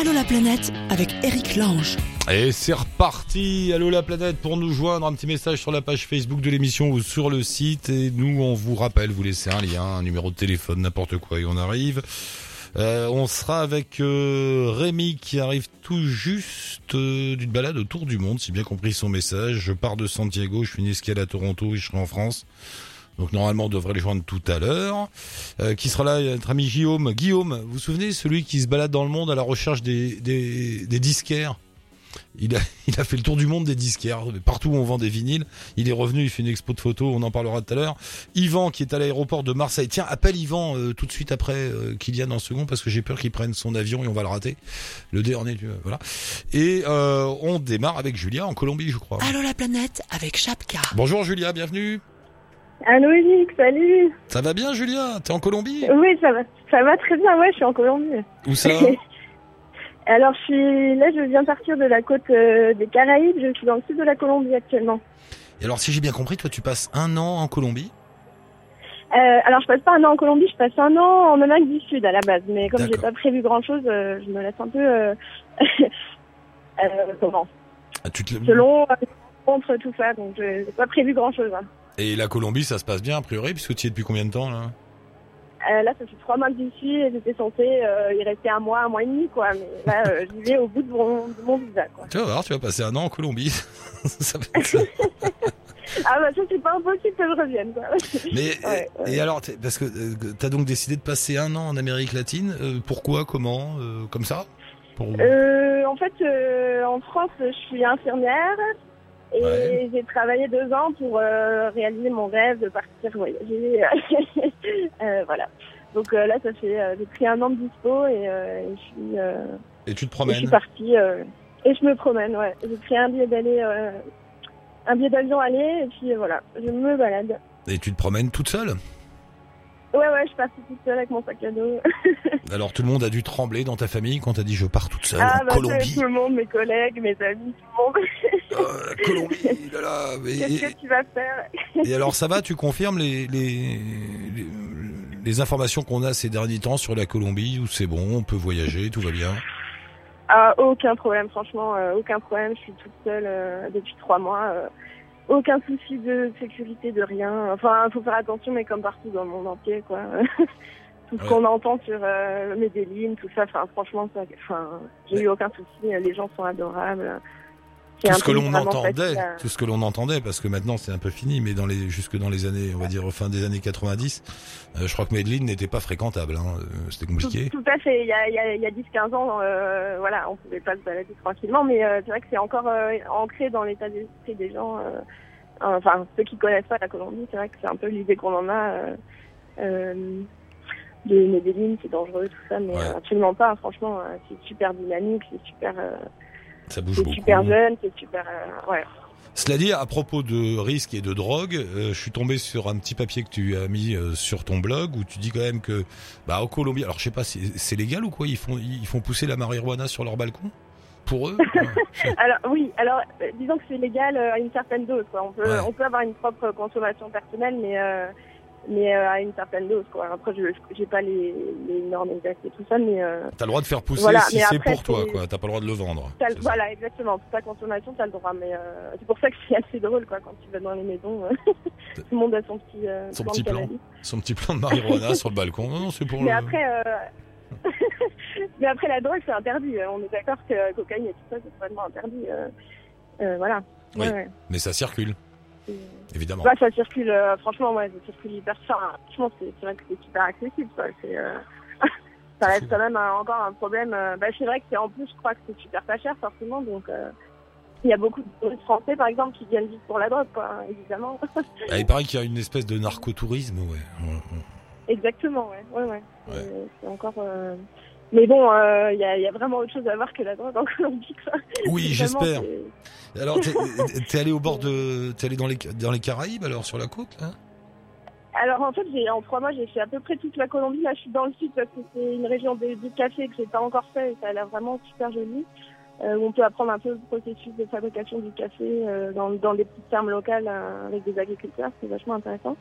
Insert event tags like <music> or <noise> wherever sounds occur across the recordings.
Allô la planète avec Eric Lange. Et c'est reparti, allô la planète, pour nous joindre, un petit message sur la page Facebook de l'émission ou sur le site. Et nous, on vous rappelle, vous laissez un lien, un numéro de téléphone, n'importe quoi, et on arrive. Euh, on sera avec euh, Rémi qui arrive tout juste euh, d'une balade autour du monde, si bien compris son message. Je pars de Santiago, je une escale à Toronto et je serai en France. Donc normalement on devrait les joindre tout à l'heure. Euh, qui sera là Notre ami Guillaume? Guillaume, vous vous souvenez, celui qui se balade dans le monde à la recherche des, des, des disquaires? Il a, <laughs> il a fait le tour du monde des disquaires, partout où on vend des vinyles. Il est revenu, il fait une expo de photos, on en parlera tout à l'heure. Yvan qui est à l'aéroport de Marseille. Tiens, appelle Yvan euh, tout de suite après euh, Kylian en second parce que j'ai peur qu'il prenne son avion et on va le rater. Le dernier, voilà. Et euh, on démarre avec Julia en Colombie, je crois. Allô la planète avec Chapka. Bonjour Julia, bienvenue. Allô Eric, salut Ça va bien Julia? T'es en Colombie? Oui, ça va, ça va très bien, ouais, je suis en Colombie. Où ça? <laughs> Alors, je suis là, je viens partir de la côte euh, des Caraïbes, je suis dans le sud de la Colombie actuellement. Et alors si j'ai bien compris, toi tu passes un an en Colombie? Euh, alors, je passe pas un an en Colombie, je passe un an en Amérique du Sud à la base, mais comme j'ai pas prévu grand-chose, euh, je me laisse un peu... Euh, <laughs> euh, comment? Ah, tu te... Selon euh, contre tout ça, donc je j'ai pas prévu grand-chose. hein. Et la Colombie, ça se passe bien a priori, puisque tu y es depuis combien de temps là Euh, là, ça fait trois mois que j'y suis et j'étais censée euh, y rester un mois, un mois et demi, quoi. Mais là, euh, j'y vais au bout de mon, de mon visa, quoi. Tu vas voir, tu vas passer un an en Colombie. <laughs> ça va être <laughs> ça. Ah bah ça, c'est pas impossible que je revienne, quoi. <laughs> Mais Ouais, ouais. et alors, parce que euh, t'as donc décidé de passer un an en Amérique latine. euh, pourquoi Comment euh, Comme ça? Pour- Euh, en fait, en France, je suis infirmière et Ouais. j'ai travaillé deux ans pour euh, réaliser mon rêve de partir voyager. <laughs> Euh, voilà. Donc euh, là, ça fait, j'ai pris un an de dispo et, et je suis, Et tu te et je suis promènes. partie et je me promène. Ouais, j'ai pris un billet d'aller, un billet d'avion aller et puis voilà, je me balade. Et tu te promènes toute seule? Ouais, ouais, je suis partie toute seule avec mon sac à dos. <laughs> Alors tout le monde a dû trembler dans ta famille quand t'as dit je pars toute seule ah en bah Colombie. tout le monde, mes collègues, mes amis, tout le monde. Euh, la Colombie, <laughs> là là. mais- Qu'est-ce que tu vas faire et alors ça va Tu confirmes les les, les, les informations qu'on a ces derniers temps sur la Colombie où c'est bon, on peut voyager, tout va bien? Ah, aucun problème, franchement, euh, aucun problème. Je suis toute seule euh, depuis trois mois. Aucun souci de sécurité, de rien. Enfin, il faut faire attention, mais comme partout dans le monde entier, quoi. <laughs> tout ce Ouais. qu'on entend sur euh, Medellin, tout ça, enfin, franchement, ça, enfin, j'ai eu aucun souci. Les gens sont adorables. Tout ce que l'on entendait, à- tout ce que l'on entendait, parce que maintenant c'est un peu fini, mais dans les jusque dans les années, on va dire fin des années 90, euh, je crois que Medellin n'était pas fréquentable, hein, euh, c'était compliqué. tout à fait. Il y a, il y a, a 10-15 ans, euh, voilà, on pouvait pas se balader tranquillement, mais euh, c'est vrai que c'est encore euh, ancré dans l'état d'esprit des gens. euh, enfin, ceux qui connaissent pas la Colombie, c'est vrai que c'est un peu l'idée qu'on en a. Euh, euh, de Medellin, c'est dangereux, tout ça, mais Ouais. euh, absolument pas. Franchement, euh, c'est super dynamique, c'est super, euh, Ça bouge c'est beaucoup. super jeune, c'est super, euh, ouais. Cela dit, à propos de risques et de drogue, euh, je suis tombé sur un petit papier que tu as mis euh, sur ton blog où tu dis quand même que, bah, au Colombie, alors je sais pas, c'est c'est légal ou quoi? Ils font ils font pousser la marijuana sur leur balcon? Pour eux? <laughs> Alors oui, alors disons que c'est légal à une certaine dose. Quoi. On peut Ouais. on peut avoir une propre consommation personnelle, mais mais euh, à une certaine dose. Quoi. Après, je j'ai pas les, les normes exactes et tout ça, mais euh, T'as le droit de faire pousser Voilà, si c'est pour toi, quoi. T'as pas le droit de le vendre. le- voilà exactement. Pour ta consommation, t'as le droit. Mais euh, c'est pour ça que c'est assez drôle, quoi, quand tu vas dans les maisons. euh, <laughs> tout le monde a son petit Son plan petit plan. Son petit plan de marijuana <laughs> sur le balcon. Non, non, c'est pour Mais le. après. <laughs> Mais après la drogue c'est interdit. On est d'accord que cocaïne et tout ça c'est vraiment interdit. Voilà. Oui. Ouais, ouais. Mais ça circule, Évidemment. Ça circule, euh, franchement, ouais, ça circule hyper enfin, Franchement, c'est vrai que c'est super accessible, quoi. Euh, <laughs> ça reste quand même un- encore un problème. euh, bah, c'est vrai que c'est en plus, je crois que c'est super pas cher, forcément, donc, euh, il y a beaucoup de français, par exemple, qui viennent juste pour la drogue, quoi, hein, évidemment. Ah, il paraît qu'il y a une espèce de narcotourisme, ouais. Exactement, ouais, ouais, ouais. Ouais. C'est encore, euh, mais bon, euh, il y, a, il y a vraiment autre chose à voir que la drogue en Colombie, quoi. Oui, j'espère. Alors, <laughs> t'es allé au bord de, t'es allé dans les dans les Caraïbes, alors sur la côte, là? Alors en fait, j'ai en trois mois, j'ai fait à peu près toute la Colombie. Là, je suis dans le sud parce que c'est une région de- café que j'ai pas encore fait et ça a l'air vraiment super joli. Euh, où on peut apprendre un peu le processus de fabrication du café euh, dans, dans des petites fermes locales euh, avec des agriculteurs, c'est vachement intéressant.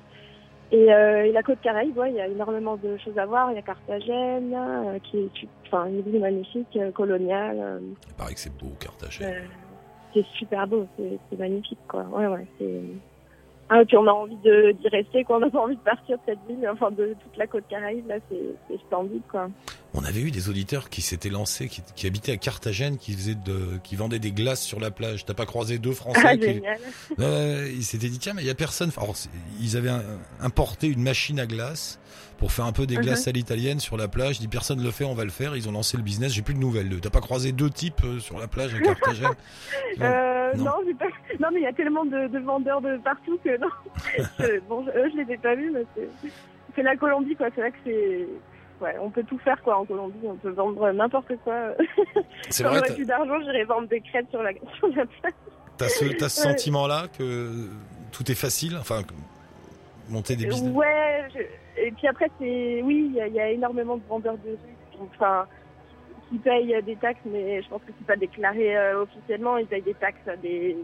Et, euh, et la côte Caraïbe, ouais, il y a énormément de choses à voir. Il y a Carthagène, euh, qui est enfin, une ville magnifique, euh, coloniale. euh, Il paraît que c'est beau, Carthagène. c'est super beau, c'est c'est magnifique, quoi. Ouais, ouais, c'est... Ah, et puis on a envie de d'y rester, quoi. On n'a pas envie de partir de cette ville, enfin de toute la côte Caraïbe, là, c'est c'est splendide, quoi. On avait eu des auditeurs qui s'étaient lancés, qui, qui habitaient à Carthagène, qui faisaient de, qui vendaient des glaces sur la plage. T'as pas croisé deux Français Ah, qui, ils s'étaient dit tiens mais il y a personne. Alors, ils avaient un- importé une machine à glace pour faire un peu des Mhm. glaces à l'italienne sur la plage. Ils dit personne le fait, on va le faire. Ils ont lancé le business. J'ai plus de nouvelles. d'eux. T'as pas croisé deux types euh, sur la plage à <laughs> Carthagène? Non. Euh, Non. non, j'ai pas... <laughs> non, mais il y a tellement de, de vendeurs de partout que non. <laughs> Je- bon, je- eux, je les ai pas vus, mais c'est, la Colombie, quoi. C'est vrai que c'est, ouais, on peut tout faire, quoi, en Colombie. On peut vendre n'importe quoi. <laughs> C'est Quand j'aurais plus d'argent, j'irais vendre des crêpes sur la, sur la plage. T'as ce, t'as ce Ouais. sentiment-là que tout est facile. Enfin, monter des business? Ouais, je- et puis après, c'est, oui, il y, a- il y a énormément de vendeurs de rue, enfin, qui payent des taxes, mais je pense que c'est pas déclaré euh, officiellement. Ils payent des taxes à des,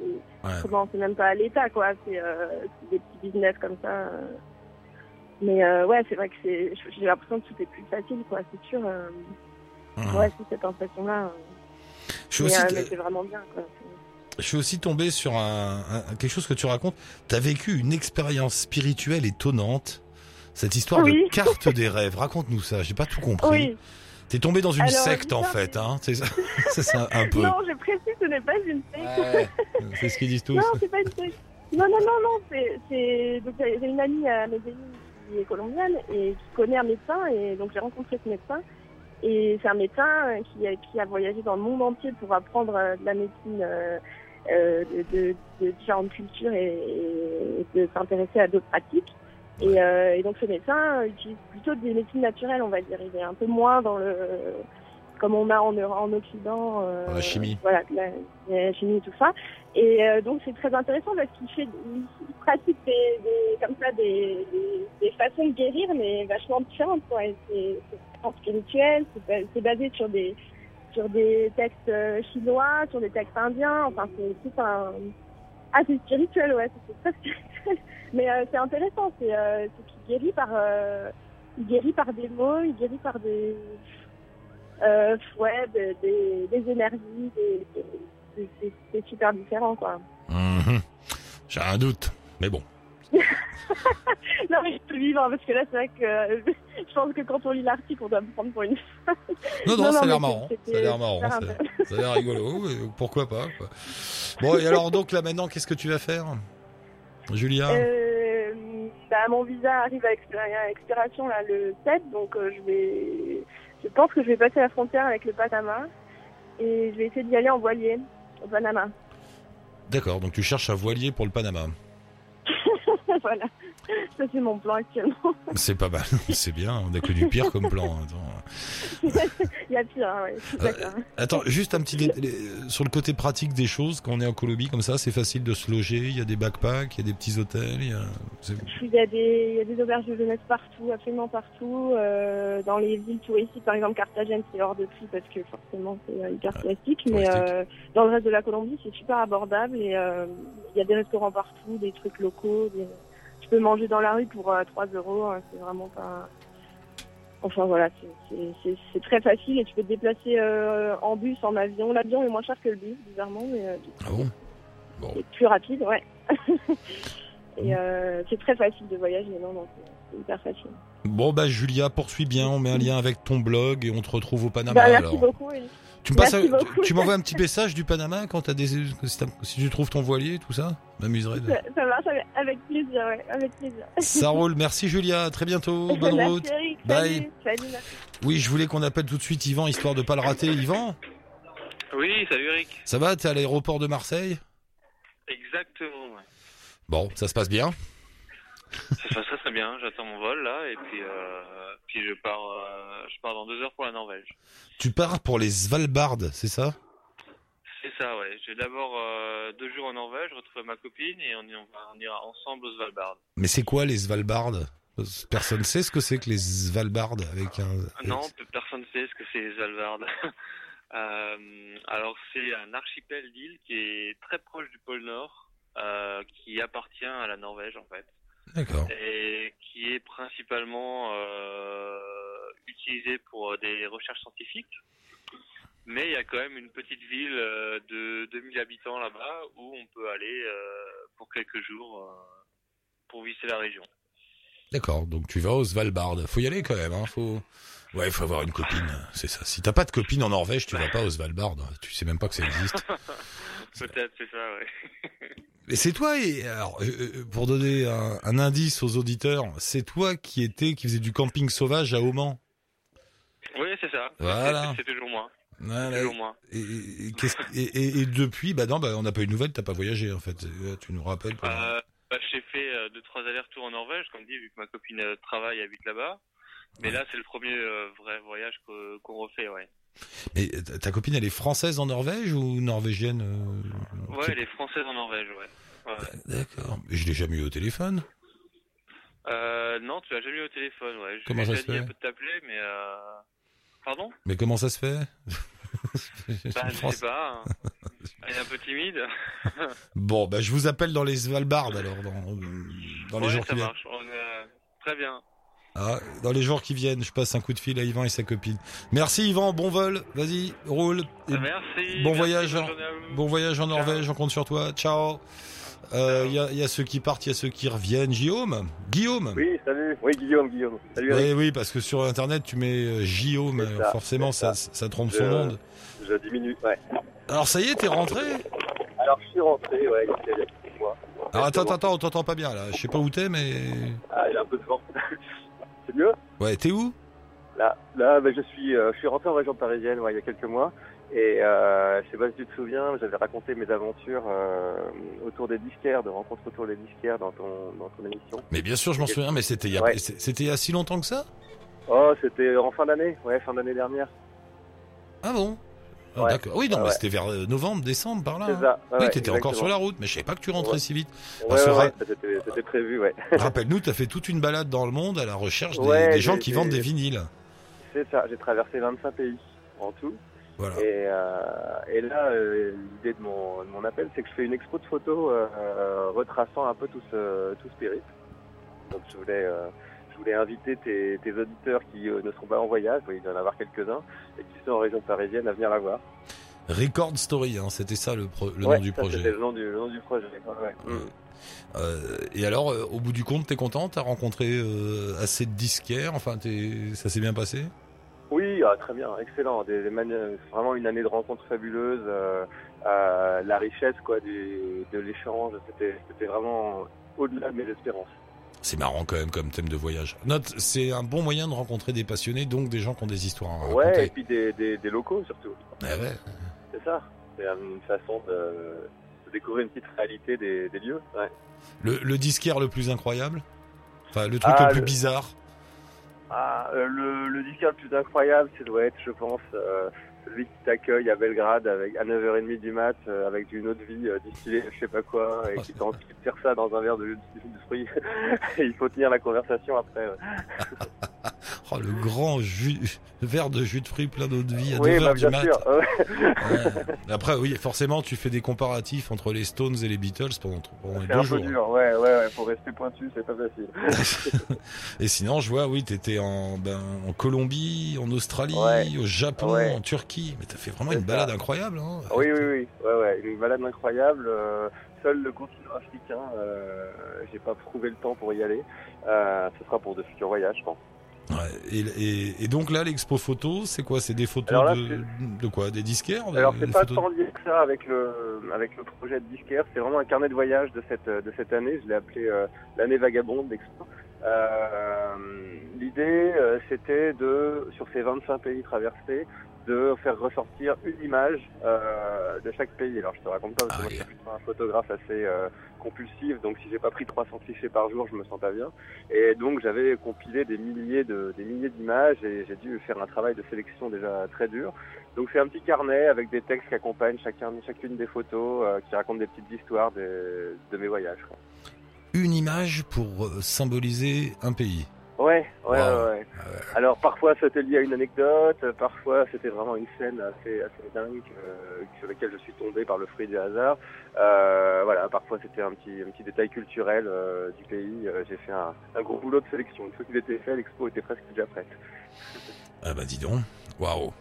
Ouais. comment, c'est même pas à l'État, quoi. C'est, euh, des petits business comme ça. euh. Mais euh, ouais, c'est vrai que c'est, j'ai l'impression que tout est plus facile, quoi. C'est sûr. euh, Mhm. Ouais, c'est cette impression-là. euh. Je suis Mais, aussi, euh, mais c'est vraiment bien, quoi. C'est- je suis aussi tombé sur un, un- quelque chose que tu racontes. T'as vécu une expérience spirituelle étonnante. Cette histoire Oui. de carte des rêves. Raconte-nous ça. J'ai pas tout compris. Oui. T'es tombé dans une Alors, secte en fait, hein C'est ça, <laughs> c'est ça, un peu. Non, je précise, ce n'est pas une secte. Ouais, <laughs> c'est ce qu'ils disent tous. Non, c'est pas une secte. Non, non, non, non, c'est, donc j'ai une amie à Medellin qui est colombienne et qui connaît un médecin et donc j'ai rencontré ce médecin et c'est un médecin qui a, qui a voyagé dans le monde entier pour apprendre euh, de la médecine euh, euh, de, de, de différentes cultures et, et de s'intéresser à d'autres pratiques. Et, euh, et donc ce médecin utilise plutôt des médecines naturelles, on va dire. Il est un peu moins dans le comme on a en, en Occident. euh, la chimie. Voilà, la, la chimie et tout ça. Et euh, donc c'est très intéressant parce qu'il fait, il, pratique des, des- comme ça des, des, des façons de guérir, mais vachement différentes. Quoi. C'est spirituel, c'est basé sur des sur des textes euh, chinois, sur des textes indiens. Enfin, c'est tout un ah c'est spirituel, ouais, c'est très spirituel. <laughs> Mais euh, c'est intéressant, c'est euh, qu'il guérit par euh, il guérit par des mots, il guérit par des euh, ouais, des, énergies, des, super différent quoi. Mhm. J'ai un doute, mais bon. <laughs> non mais je peux vivre hein, parce que là c'est vrai que euh, <laughs> je pense que quand on lit l'article on doit me prendre pour une Non, non, Non, ça a l'air marrant. Ça a l'air marrant. Ça, a l'air rigolo. Pourquoi pas quoi. Bon, et alors donc là maintenant, qu'est-ce que tu vas faire, Julia? Euh, bah, mon visa arrive à expiration là, le 7, donc euh, je vais, je pense que je vais passer la frontière avec le Panama et je vais essayer d'y aller en voilier au Panama. D'accord, donc tu cherches un voilier pour le Panama. <laughs> voilà, ça c'est mon plan actuellement. <laughs> C'est pas mal, <laughs> c'est bien. On a que du pire comme plan. Attends. Il y a pire, hein, ouais, je suis Euh, d'accord. Attends, juste un petit dé- les- sur le côté pratique des choses. Quand on est en Colombie comme ça, c'est facile de se loger. Il y a des backpacks, il y a des petits hôtels. Il y a... Il y, a des, il y a des auberges de jeunesse partout, absolument partout. Euh, dans les villes touristiques, par exemple Carthagène, c'est hors de prix parce que forcément c'est euh, hyper touristique. Mais euh, dans le reste de la Colombie, c'est super abordable et il y a des restaurants partout, des trucs locaux. Des... Tu peux manger dans la rue pour euh, 3 euros. hein, c'est vraiment pas. Enfin voilà, c'est- très facile et tu peux te déplacer euh, en bus, en avion. L'avion est moins cher que le bus, bizarrement, mais euh, Ah bon? Bon. c'est plus rapide, ouais. <laughs> et euh, c'est très facile de voyager, non, non, c'est- c'est hyper facile. Bon bah Julia, poursuis bien. On met un lien avec ton blog et on te retrouve au Panama. Bah, merci alors. beaucoup. Elie. Tu me passes, tu, m'envoies un petit message du Panama quand t'as des, si, t'as- si tu trouves ton voilier, tout ça, m'amuserait. De... Ça, ça marche avec, plaisir, ouais, avec plaisir. Ça <laughs> roule. Merci Julia. À très bientôt. Bonne Merci, route. Eric. Bye. Salut, salut, merci. Oui, je voulais qu'on appelle tout de suite Yvan histoire de pas le rater. Yvan, Oui, salut Eric. ça va? T'es à l'aéroport de Marseille? Exactement, ouais. Bon, ça se passe bien. Ça se passe très très bien, j'attends mon vol là, et puis, euh, puis je pars euh, je pars dans deux heures pour la Norvège. Tu pars pour les Svalbard, c'est ça? C'est ça, ouais. J'ai d'abord euh, deux jours en Norvège, retrouver ma copine, et on, y- on, va, on ira ensemble au Svalbard. Mais c'est quoi les Svalbard? Personne sait ce que c'est que les Svalbard avec un. Non, pe- personne ne sait ce que c'est les Svalbard. <laughs> Alors c'est un archipel d'îles qui est très proche du pôle Nord, euh, qui appartient à la Norvège en fait. D'accord. et qui est principalement euh, utilisé pour des recherches scientifiques. Mais il y a quand même une petite ville euh, de 2000 habitants là-bas où on peut aller euh, pour quelques jours euh, pour visiter la région. D'accord. Donc tu vas au Svalbard. Faut y aller quand même. Hein. Faut. Ouais, faut avoir une copine. C'est ça. Si t'as pas de copine en Norvège, tu vas pas au Svalbard. Tu sais même pas que ça existe. <laughs> Peut-être, c'est ça, ouais. <laughs> Mais c'est toi. Et alors, euh, euh, pour donner un, un indice aux auditeurs, c'est toi qui étais, qui faisait du camping sauvage à Oman. Oui, c'est ça. Voilà. C'est toujours moi. Voilà. Toujours moi. Et, et, qu'est-ce- et, et- et depuis, bah non, bah on n'a pas eu de nouvelles. T'as pas voyagé en fait. Euh, Tu nous rappelles. Euh, bah, j'ai fait euh, deux trois allers-retours en Norvège, comme dit, vu que ma copine euh, travaille et habite là-bas. Mais là, c'est le premier vrai voyage qu'on refait, ouais. Mais ta- ta copine, elle est française en Norvège ou norvégienne euh, Ouais, elle est française en Norvège, ouais. ouais. D'accord. Mais Je l'ai jamais eu au téléphone. Euh, non, tu l'as jamais eu au téléphone, ouais. Je Comment ça se fait peu de t'appeler, mais euh... Pardon? Mais comment ça se fait? <laughs> Bah, je sais pas. hein. Elle est un peu timide. <laughs> Bon, bah je vous appelle dans les Svalbard alors, dans, dans les ouais, jours ça qui viennent. marche. On est, euh, Très bien. Ah, dans les jours qui viennent, je passe un coup de fil à Yvan et sa copine. Merci Yvan, bon vol, vas-y, roule. Et Merci. bon merci, voyage, vous. bon voyage en. Norvège, on compte sur toi. Ciao. Euh. Il y, a, y a ceux qui partent, il y a ceux qui reviennent. Guillaume Guillaume Oui, salut. Oui, Guillaume, Guillaume. Salut. Oui, oui, parce que sur internet tu mets euh, Guillaume, euh, ça, forcément ça, ça trompe son monde. Je diminue, ouais. Alors ça y est, t'es rentré? Alors, je suis rentré, ouais, il y a. Alors attends, attends, attends, on t'entend pas bien là. Je sais pas où t'es, mais Ah, il y a un peu de vent. C'est mieux ouais, t'es où Là, là bah, je, suis, euh, je suis rentré en région parisienne ouais, il y a quelques mois. Et euh, je sais pas si tu te souviens, j'avais raconté mes aventures euh, autour des disquaires, de rencontres autour des disquaires dans ton, dans ton émission. Mais bien sûr, je m'en souviens, mais c'était il y a, Ouais. c'était il y a si longtemps que ça? Oh, c'était en fin d'année, ouais, fin d'année dernière. Ah bon? Ah, Ouais. D'accord. Oui, non, Ah mais c'était vers euh, novembre, décembre, par là. C'est hein. ça. oui, t'étais encore sur la route, mais je savais pas que tu rentrais si vite. Ouais, ra- c'était prévu, ouais. <laughs> Rappelle-nous, t'as fait toute une balade dans le monde à la recherche des, gens qui vendent des vinyles. C'est ça, j'ai traversé 25 pays en tout. Voilà. Et, euh, et là, euh, l'idée de mon, de mon appel, c'est que je fais une expo de photos euh, retraçant un peu tout ce, tout ce périple. Donc je voulais, je voulais inviter tes, tes auditeurs qui euh, ne sont pas en voyage, il doit y en avoir quelques-uns, et qui sont en région parisienne à venir la voir. Record Story, hein, c'était ça le, pro- le Ouais, nom du ça, projet. C'était le nom du, le nom du projet. ouais. Euh, et alors, euh, au bout du compte, t'es content? T'as rencontré euh, assez de disquaires? Enfin, t'es- ça s'est bien passé? Oui, ah, très bien, excellent. Des, des mani- vraiment une année de rencontres fabuleuses. euh, la richesse quoi du, de l'échange, c'était vraiment au-delà de mes espérances. C'est marrant quand même comme thème de voyage. Note, c'est un bon moyen de rencontrer des passionnés, donc des gens qui ont des histoires à Ouais, et raconter. puis des, des, des locaux surtout. Ah ouais. C'est ça. C'est une façon de, de découvrir une petite réalité des, des lieux. Ouais. Le, le disquaire le plus incroyable? Enfin, le truc Ah, le plus le- bizarre? Ah, euh, le, le disque le plus incroyable, ça doit être, je pense, euh, celui qui t'accueille à Belgrade avec, à 9h30 du mat euh, avec une eau de vie euh, distillée, je sais pas quoi, et Oh, qui t'en- sert ça dans un verre de, de, de fruits. <laughs> il faut tenir la conversation après. ouais. <laughs> Oh, le grand jus, <laughs> verre de jus de fruits plein d'eau de vie à Oui, 2h bah, du mat. sûr. Ouais. Après, oui, forcément, tu fais des comparatifs entre les Stones et les Beatles pendant, pendant les C'est deux un jours. dur, ouais, ouais, ouais, pour rester pointu, c'est pas facile. <laughs> et sinon, je vois, oui, t'étais en, ben, en Colombie, en Australie, Ouais. au Japon, Ouais. en Turquie. Mais t'as fait vraiment une ça. balade incroyable. Hein. Oui, oui, oui, ouais, ouais, une balade incroyable. euh, seul le continent africain, euh, j'ai pas trouvé le temps pour y aller. Euh, ce sera pour de futurs voyages, je pense. Ouais, et, et, et donc là, l'expo photo, c'est quoi? C'est des photos là, de, de quoi? Des disquaires? Alors c'est pas photos tant lié que ça avec le avec le projet de disquaire, c'est vraiment un carnet de voyage de cette de cette année. Je l'ai appelé euh, l'année vagabonde d'Expo. Euh, L'idée euh, c'était de sur ces 25 pays traversés de faire ressortir une image euh, de chaque pays. Alors je te raconte pas parce que moi je suis un photographe assez euh, compulsif, donc si j'ai pas pris 300 clichés par jour, je me sens pas bien. Et donc j'avais compilé des milliers de des milliers d'images et j'ai dû faire un travail de sélection déjà très dur. Donc c'est un petit carnet avec des textes qui accompagnent chacun, chacune des photos, euh, qui racontent des petites histoires de, mes voyages. Une image pour symboliser un pays. Ouais, ouais, Wow. ouais, ouais. Alors parfois c'était lié à une anecdote, parfois c'était vraiment une scène assez, assez dingue euh, sur laquelle je suis tombé par le fruit du hasard. Euh, voilà, parfois c'était un petit, un petit détail culturel euh, du pays. Euh, J'ai fait un, un gros boulot de sélection. Une fois qu'il était fait, l'expo était presque déjà prête. Ah bah dis donc. Waouh. Ouais.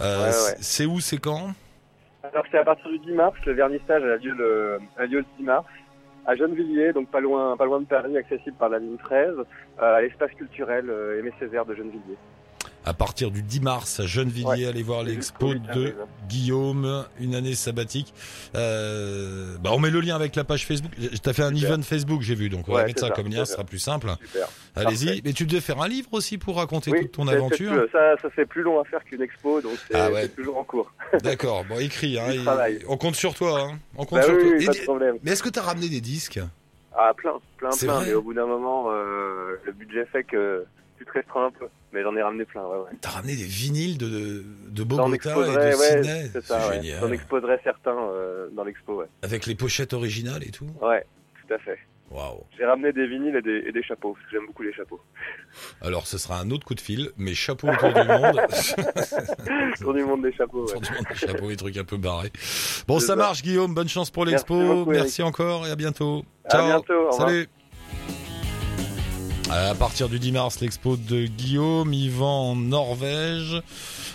Euh, Ouais, C'est où, c'est quand? Alors c'est à partir du 10 mars, le vernissage a lieu le, a lieu le 10 mars à Gennevilliers, donc pas loin, pas loin de Paris, accessible par la ligne 13, euh, à l'espace culturel euh, Aimé Césaire de Gennevilliers. À partir du 10 mars à Gennevilliers, allez voir l'expo Jusqu'au 8 de. Guillaume, une année sabbatique. Euh, bah on met le lien avec la page Facebook. T'as fait un Super. event Facebook, j'ai vu, donc on va Ouais, mettre ça ça, comme lien, ce sera plus simple. Allez-y. Mais tu devais faire un livre aussi pour raconter Oui, toute ton aventure. plus- ça, ça fait plus long à faire qu'une expo, donc c'est Ah ouais. toujours en cours. <laughs> D'accord. Bon, écris. Hein, et- on compte sur toi. Hein. On compte Bah sur oui, toi. oui, pas de problème. mais est-ce que t'as ramené des disques? Ah, plein, plein, plein. Mais au bout d'un moment, euh, le budget fait que tu te restreins un peu. Mais j'en ai ramené plein, ouais, ouais. T'as ramené des vinyles de, de Bogota et de ouais, Sydney. c'est génial. J'en exposerai certains euh, dans l'expo, ouais. Avec les pochettes originales et tout. Ouais, tout à fait. Waouh. J'ai ramené des vinyles et des, et des chapeaux, parce que j'aime beaucoup les chapeaux. Alors, ce sera un autre coup de fil, mais chapeau autour du monde. <laughs> Tour du monde des chapeaux, ouais. Autour du monde, des chapeaux et trucs un peu barrés. Bon, ça ça. marche, Guillaume. Bonne chance pour Merci l'expo. beaucoup, Merci encore et à bientôt. À Ciao. bientôt. Salut. À partir du 10 mars, l'expo de Guillaume, Yvan en Norvège.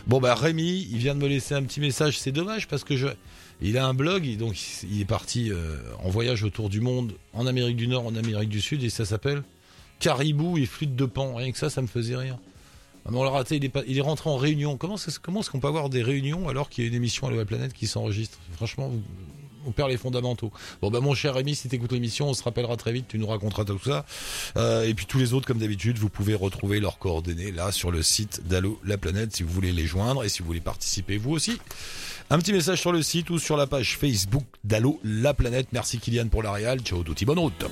Bon bah Rémi, il vient de me laisser un petit message. C'est dommage parce que je, il a un blog, donc il est parti euh, en voyage autour du monde, en Amérique du Nord, en Amérique du Sud, et ça s'appelle Caribou et flûte de pan. Rien que ça, ça me faisait rire. Ah, on l'a raté, il est, rentré en réunion. Comment, est-ce qu'on peut avoir des réunions alors qu'il y a une émission à la planète qui s'enregistre? Franchement, on perd les fondamentaux. Bon bah mon cher Rémi, si t'écoutes l'émission, on se rappellera très vite, tu nous raconteras tout ça. Euh, et puis tous les autres, comme d'habitude, vous pouvez retrouver leurs coordonnées là sur le site d'Allo la planète si vous voulez les joindre et si vous voulez participer vous aussi. Un petit message sur le site ou sur la page Facebook d'Allo la planète. Merci Kylian pour la réal. Ciao, tutti, bonne route.